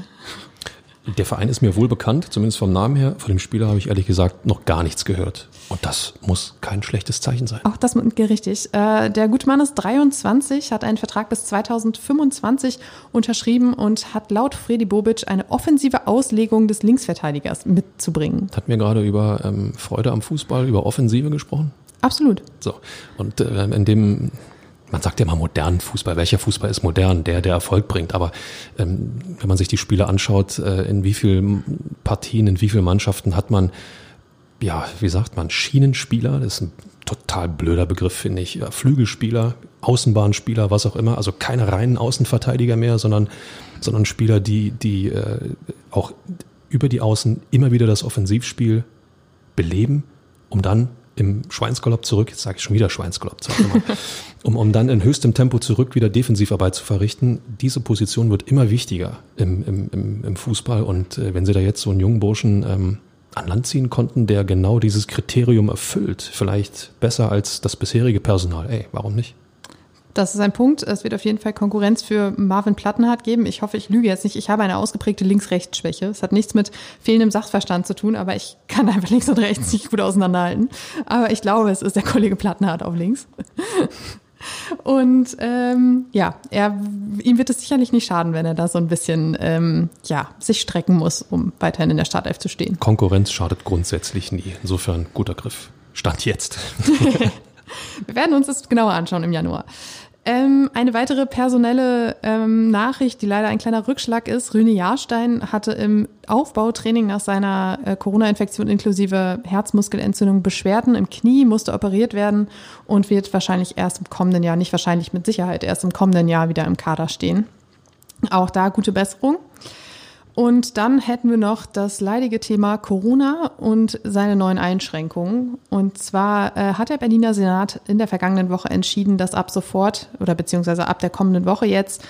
Speaker 3: Der Verein ist mir wohl bekannt, zumindest vom Namen her. Von dem Spieler habe ich ehrlich gesagt noch gar nichts gehört. Und das muss kein schlechtes Zeichen sein.
Speaker 2: Auch das richtig. Äh, der gute Mann ist 23, hat einen Vertrag bis 2025 unterschrieben und hat laut Fredi Bobic eine offensive Auslegung des Linksverteidigers mitzubringen.
Speaker 3: Hat mir gerade über ähm, Freude am Fußball, über Offensive gesprochen?
Speaker 2: Absolut.
Speaker 3: So. Und äh, in dem man sagt ja immer modernen Fußball. Welcher Fußball ist modern? Der, der Erfolg bringt. Aber ähm, wenn man sich die Spiele anschaut, äh, in wie vielen Partien, in wie vielen Mannschaften hat man, ja, wie sagt man, Schienenspieler, das ist ein total blöder Begriff, finde ich. Flügelspieler, Außenbahnspieler, was auch immer. Also keine reinen Außenverteidiger mehr, sondern, sondern Spieler, die, die äh, auch über die Außen immer wieder das Offensivspiel beleben, um dann im Schweinsgalopp zurück, jetzt sage ich schon wieder Schweinsgalopp, um, um dann in höchstem Tempo zurück wieder Defensivarbeit zu verrichten. Diese Position wird immer wichtiger im, im, im, im Fußball und äh, wenn Sie da jetzt so einen jungen Burschen ähm, an Land ziehen konnten, der genau dieses Kriterium erfüllt, vielleicht besser als das bisherige Personal, ey, warum nicht?
Speaker 2: Das ist ein Punkt. Es wird auf jeden Fall Konkurrenz für Marvin Plattenhardt geben. Ich hoffe, ich lüge jetzt nicht. Ich habe eine ausgeprägte Links-Rechts-Schwäche. Es hat nichts mit fehlendem Sachverstand zu tun, aber ich kann einfach links und rechts nicht gut auseinanderhalten. Aber ich glaube, es ist der Kollege Plattenhardt auf links. Und ähm, ja, er, ihm wird es sicherlich nicht schaden, wenn er da so ein bisschen ähm, ja, sich strecken muss, um weiterhin in der Startelf zu stehen.
Speaker 3: Konkurrenz schadet grundsätzlich nie. Insofern guter Griff. Stand jetzt.
Speaker 2: Wir werden uns das genauer anschauen im Januar. Ähm, eine weitere personelle ähm, Nachricht, die leider ein kleiner Rückschlag ist. Rüne Jahrstein hatte im Aufbautraining nach seiner äh, Corona-Infektion inklusive Herzmuskelentzündung Beschwerden im Knie, musste operiert werden und wird wahrscheinlich erst im kommenden Jahr, nicht wahrscheinlich mit Sicherheit, erst im kommenden Jahr wieder im Kader stehen. Auch da gute Besserung. Und dann hätten wir noch das leidige Thema Corona und seine neuen Einschränkungen. Und zwar äh, hat der Berliner Senat in der vergangenen Woche entschieden, dass ab sofort oder beziehungsweise ab der kommenden Woche jetzt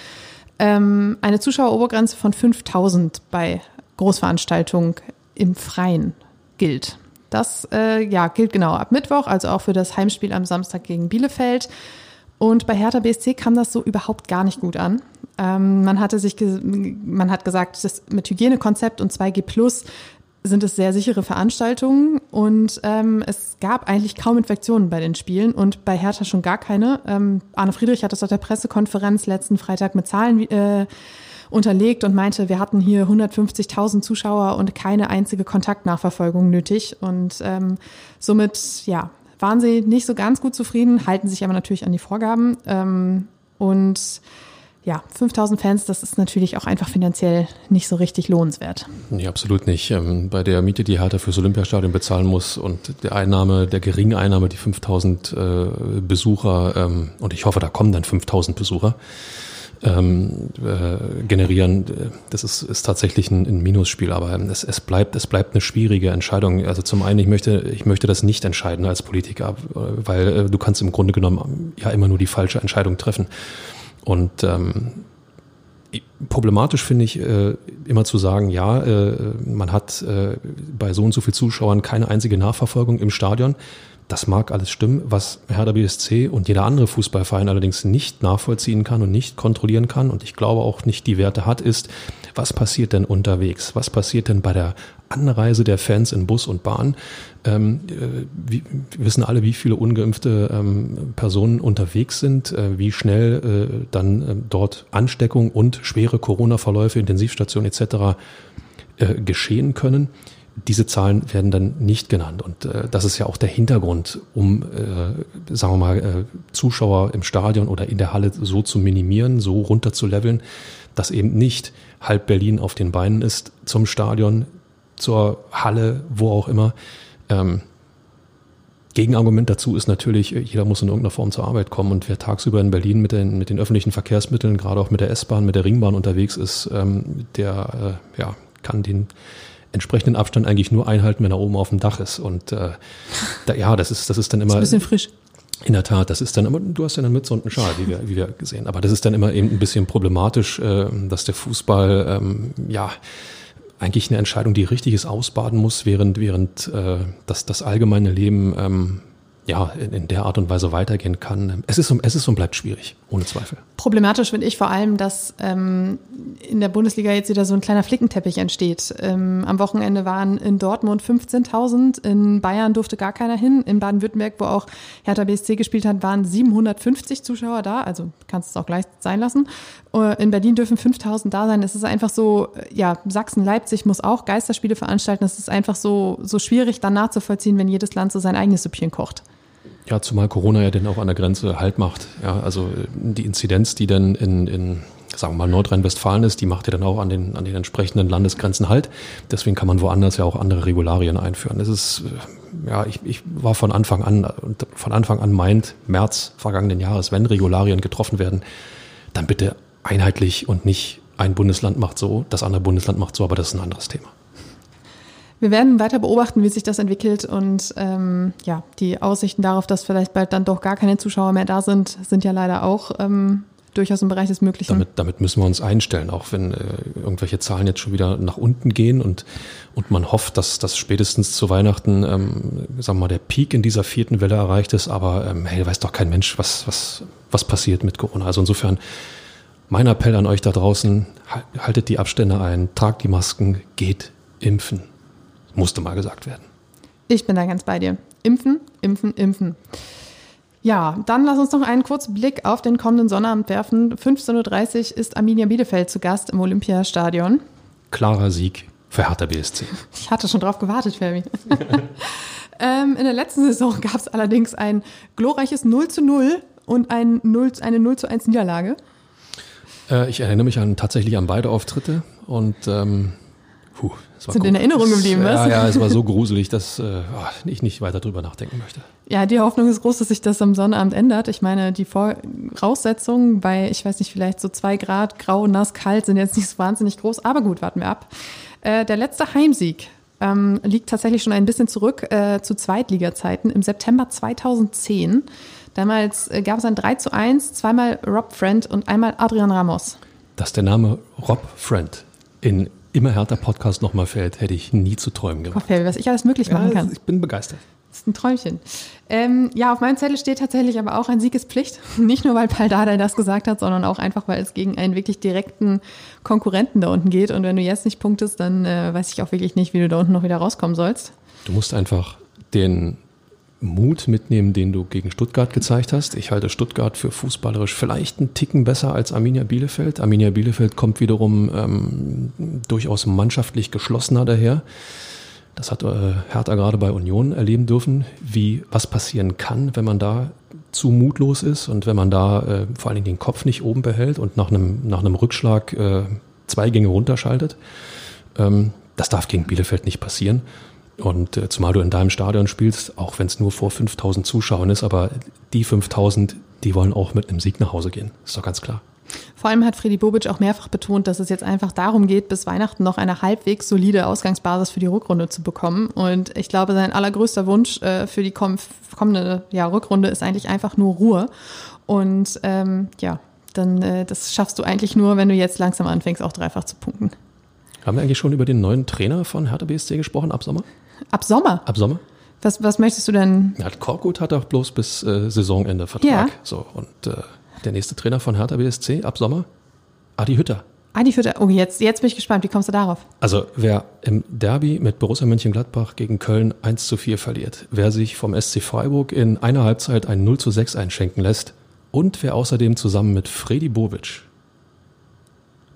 Speaker 2: ähm, eine Zuschauerobergrenze von 5000 bei Großveranstaltungen im Freien gilt. Das äh, ja, gilt genau ab Mittwoch, also auch für das Heimspiel am Samstag gegen Bielefeld. Und bei Hertha BSC kam das so überhaupt gar nicht gut an. Ähm, man hatte sich, man hat gesagt, das mit Hygienekonzept und 2G Plus sind es sehr sichere Veranstaltungen und ähm, es gab eigentlich kaum Infektionen bei den Spielen und bei Hertha schon gar keine. Ähm, Arne Friedrich hat das auf der Pressekonferenz letzten Freitag mit Zahlen äh, unterlegt und meinte, wir hatten hier 150.000 Zuschauer und keine einzige Kontaktnachverfolgung nötig und ähm, somit ja waren sie nicht so ganz gut zufrieden, halten sich aber natürlich an die Vorgaben ähm, und ja, 5000 Fans, das ist natürlich auch einfach finanziell nicht so richtig lohnenswert.
Speaker 3: Nee, absolut nicht. Ähm, bei der Miete, die Hertha fürs Olympiastadion bezahlen muss und der Einnahme, der geringe Einnahme, die 5000 äh, Besucher, ähm, und ich hoffe, da kommen dann 5000 Besucher, ähm, äh, generieren, das ist, ist tatsächlich ein, ein Minusspiel, aber es, es, bleibt, es bleibt eine schwierige Entscheidung. Also zum einen, ich möchte, ich möchte das nicht entscheiden als Politiker, weil äh, du kannst im Grunde genommen ja immer nur die falsche Entscheidung treffen. Und ähm, problematisch finde ich äh, immer zu sagen, ja, äh, man hat äh, bei so und so viel Zuschauern keine einzige Nachverfolgung im Stadion. Das mag alles stimmen, was Hertha BSC und jeder andere Fußballverein allerdings nicht nachvollziehen kann und nicht kontrollieren kann und ich glaube auch nicht die Werte hat, ist, was passiert denn unterwegs? Was passiert denn bei der Anreise der Fans in Bus und Bahn? Ähm, äh, wir wissen alle, wie viele ungeimpfte ähm, Personen unterwegs sind, äh, wie schnell äh, dann äh, dort Ansteckung und schwere Corona-Verläufe, Intensivstationen etc. Äh, geschehen können diese Zahlen werden dann nicht genannt. Und äh, das ist ja auch der Hintergrund, um, äh, sagen wir mal, äh, Zuschauer im Stadion oder in der Halle so zu minimieren, so runter zu leveln, dass eben nicht halb Berlin auf den Beinen ist zum Stadion, zur Halle, wo auch immer. Ähm, Gegenargument dazu ist natürlich, jeder muss in irgendeiner Form zur Arbeit kommen und wer tagsüber in Berlin mit den, mit den öffentlichen Verkehrsmitteln, gerade auch mit der S-Bahn, mit der Ringbahn unterwegs ist, ähm, der äh, ja, kann den entsprechenden Abstand eigentlich nur einhalten, wenn er oben auf dem Dach ist. Und äh, da, ja, das ist, das ist dann immer.
Speaker 2: Das ist ein bisschen frisch.
Speaker 3: In der Tat, das ist dann immer, du hast ja dann mit so einen Schal, wie wir, wie wir gesehen. Aber das ist dann immer eben ein bisschen problematisch, äh, dass der Fußball, ähm, ja, eigentlich eine Entscheidung, die richtig ist, ausbaden muss, während, während äh, das, das allgemeine Leben ähm, ja, in, in, der Art und Weise weitergehen kann. Es ist, es ist und bleibt schwierig, ohne Zweifel.
Speaker 2: Problematisch finde ich vor allem, dass ähm, in der Bundesliga jetzt wieder so ein kleiner Flickenteppich entsteht. Ähm, am Wochenende waren in Dortmund 15.000, in Bayern durfte gar keiner hin, in Baden-Württemberg, wo auch Hertha BSC gespielt hat, waren 750 Zuschauer da, also kannst es auch gleich sein lassen. Äh, in Berlin dürfen 5.000 da sein. Es ist einfach so, ja, Sachsen, Leipzig muss auch Geisterspiele veranstalten. Es ist einfach so, so schwierig dann nachzuvollziehen, wenn jedes Land so sein eigenes Süppchen kocht.
Speaker 3: Ja, zumal Corona ja dann auch an der Grenze Halt macht. Ja, also die Inzidenz, die dann in, in sagen wir mal, Nordrhein-Westfalen ist, die macht ja dann auch an den, an den entsprechenden Landesgrenzen Halt. Deswegen kann man woanders ja auch andere Regularien einführen. Das ist, äh, ja, ich, ich war von Anfang an, von Anfang an meint, März vergangenen Jahres, wenn Regularien getroffen werden, dann bitte einheitlich und nicht ein Bundesland macht so, das andere Bundesland macht so, aber das ist ein anderes Thema.
Speaker 2: Wir werden weiter beobachten, wie sich das entwickelt und ähm, ja, die Aussichten darauf, dass vielleicht bald dann doch gar keine Zuschauer mehr da sind, sind ja leider auch ähm, durchaus im Bereich des Möglichen.
Speaker 3: Damit, damit müssen wir uns einstellen, auch wenn äh, irgendwelche Zahlen jetzt schon wieder nach unten gehen und, und man hofft, dass das spätestens zu Weihnachten, ähm, sagen wir mal, der Peak in dieser vierten Welle erreicht ist, aber ähm, hey, weiß doch kein Mensch, was, was, was passiert mit Corona. Also insofern mein Appell an euch da draußen, haltet die Abstände ein, tragt die Masken, geht impfen musste mal gesagt werden.
Speaker 2: Ich bin da ganz bei dir. Impfen, impfen, impfen. Ja, dann lass uns noch einen kurzen Blick auf den kommenden Sonnabend werfen. 15.30 Uhr ist Arminia Bielefeld zu Gast im Olympiastadion.
Speaker 3: Klarer Sieg für Hertha BSC.
Speaker 2: Ich hatte schon drauf gewartet, Fermi. ähm, in der letzten Saison gab es allerdings ein glorreiches 0 zu 0 und ein 0, eine 0 zu 1 Niederlage.
Speaker 3: Äh, ich erinnere mich an, tatsächlich an beide Auftritte und ähm,
Speaker 2: puh, sind in Erinnerung geblieben,
Speaker 3: was? Ja, ja, es war so gruselig, dass äh, ich nicht weiter drüber nachdenken möchte.
Speaker 2: Ja, die Hoffnung ist groß, dass sich das am Sonnabend ändert. Ich meine, die Voraussetzungen bei, ich weiß nicht, vielleicht so zwei Grad, grau, nass, kalt sind jetzt nicht so wahnsinnig groß, aber gut, warten wir ab. Äh, der letzte Heimsieg ähm, liegt tatsächlich schon ein bisschen zurück äh, zu Zweitliga-Zeiten im September 2010. Damals äh, gab es ein 3 zu 1, zweimal Rob Friend und einmal Adrian Ramos.
Speaker 3: Dass der Name Rob Friend in immer härter Podcast nochmal fällt, hätte ich nie zu träumen gemacht.
Speaker 2: Ach, was ich alles möglich machen kann.
Speaker 3: Ich bin begeistert.
Speaker 2: Das ist ein Träumchen. Ähm, ja, auf meinem Zettel steht tatsächlich aber auch ein Siegespflicht. Nicht nur, weil Paul Dardai das gesagt hat, sondern auch einfach, weil es gegen einen wirklich direkten Konkurrenten da unten geht. Und wenn du jetzt nicht punktest, dann äh, weiß ich auch wirklich nicht, wie du da unten noch wieder rauskommen sollst.
Speaker 3: Du musst einfach den Mut mitnehmen, den du gegen Stuttgart gezeigt hast. Ich halte Stuttgart für fußballerisch vielleicht einen Ticken besser als Arminia Bielefeld. Arminia Bielefeld kommt wiederum ähm, durchaus mannschaftlich geschlossener daher. Das hat äh, Hertha gerade bei Union erleben dürfen, wie was passieren kann, wenn man da zu mutlos ist und wenn man da äh, vor allen Dingen den Kopf nicht oben behält und nach einem, nach einem Rückschlag äh, zwei Gänge runterschaltet. Ähm, das darf gegen Bielefeld nicht passieren. Und äh, zumal du in deinem Stadion spielst, auch wenn es nur vor 5000 Zuschauern ist, aber die 5000, die wollen auch mit einem Sieg nach Hause gehen. Ist doch ganz klar.
Speaker 2: Vor allem hat Freddy Bobic auch mehrfach betont, dass es jetzt einfach darum geht, bis Weihnachten noch eine halbwegs solide Ausgangsbasis für die Rückrunde zu bekommen. Und ich glaube, sein allergrößter Wunsch äh, für die kommende ja, Rückrunde ist eigentlich einfach nur Ruhe. Und ähm, ja, dann äh, das schaffst du eigentlich nur, wenn du jetzt langsam anfängst, auch dreifach zu punkten.
Speaker 3: Haben wir eigentlich schon über den neuen Trainer von Hertha BSC gesprochen ab Sommer?
Speaker 2: Ab Sommer?
Speaker 3: Ab Sommer.
Speaker 2: Was, was möchtest du denn?
Speaker 3: Ja, Korkut hat auch bloß bis äh, Saisonende Vertrag. Ja. So, und äh, der nächste Trainer von Hertha BSC ab Sommer? Adi Hütter.
Speaker 2: Adi Hütter. Oh, jetzt, jetzt bin ich gespannt. Wie kommst du darauf?
Speaker 3: Also, wer im Derby mit Borussia Mönchengladbach gegen Köln 1 zu 4 verliert, wer sich vom SC Freiburg in einer Halbzeit ein 0 zu 6 einschenken lässt und wer außerdem zusammen mit Freddy Bobic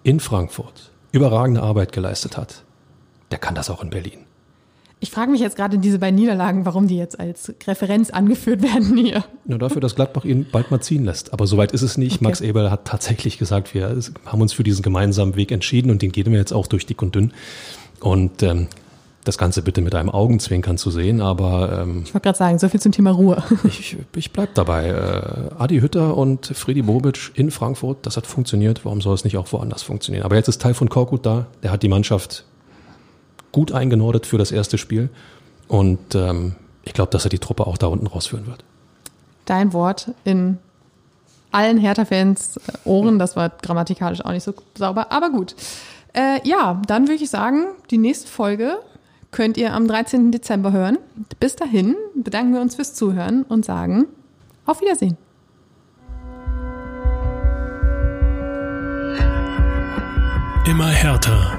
Speaker 3: in Frankfurt überragende Arbeit geleistet hat, der kann das auch in Berlin.
Speaker 2: Ich frage mich jetzt gerade in diese beiden Niederlagen, warum die jetzt als Referenz angeführt werden hier.
Speaker 3: Nur dafür, dass Gladbach ihn bald mal ziehen lässt. Aber soweit ist es nicht. Okay. Max Eberl hat tatsächlich gesagt, wir haben uns für diesen gemeinsamen Weg entschieden und den gehen wir jetzt auch durch dick und dünn. Und ähm, das Ganze bitte mit einem Augenzwinkern zu sehen, aber ähm,
Speaker 2: ich wollte gerade sagen, so viel zum Thema Ruhe.
Speaker 3: ich, ich bleib dabei. Äh, Adi Hütter und Friedi Bobic in Frankfurt, das hat funktioniert. Warum soll es nicht auch woanders funktionieren? Aber jetzt ist Teil von Korkut da. Der hat die Mannschaft gut eingenordet für das erste Spiel. Und ähm, ich glaube, dass er die Truppe auch da unten rausführen wird.
Speaker 2: Dein Wort in allen Hertha-Fans äh, Ohren, das war grammatikalisch auch nicht so sauber, aber gut. Äh, ja, dann würde ich sagen, die nächste Folge könnt ihr am 13. Dezember hören. Bis dahin bedanken wir uns fürs Zuhören und sagen auf Wiedersehen.
Speaker 1: Immer härter.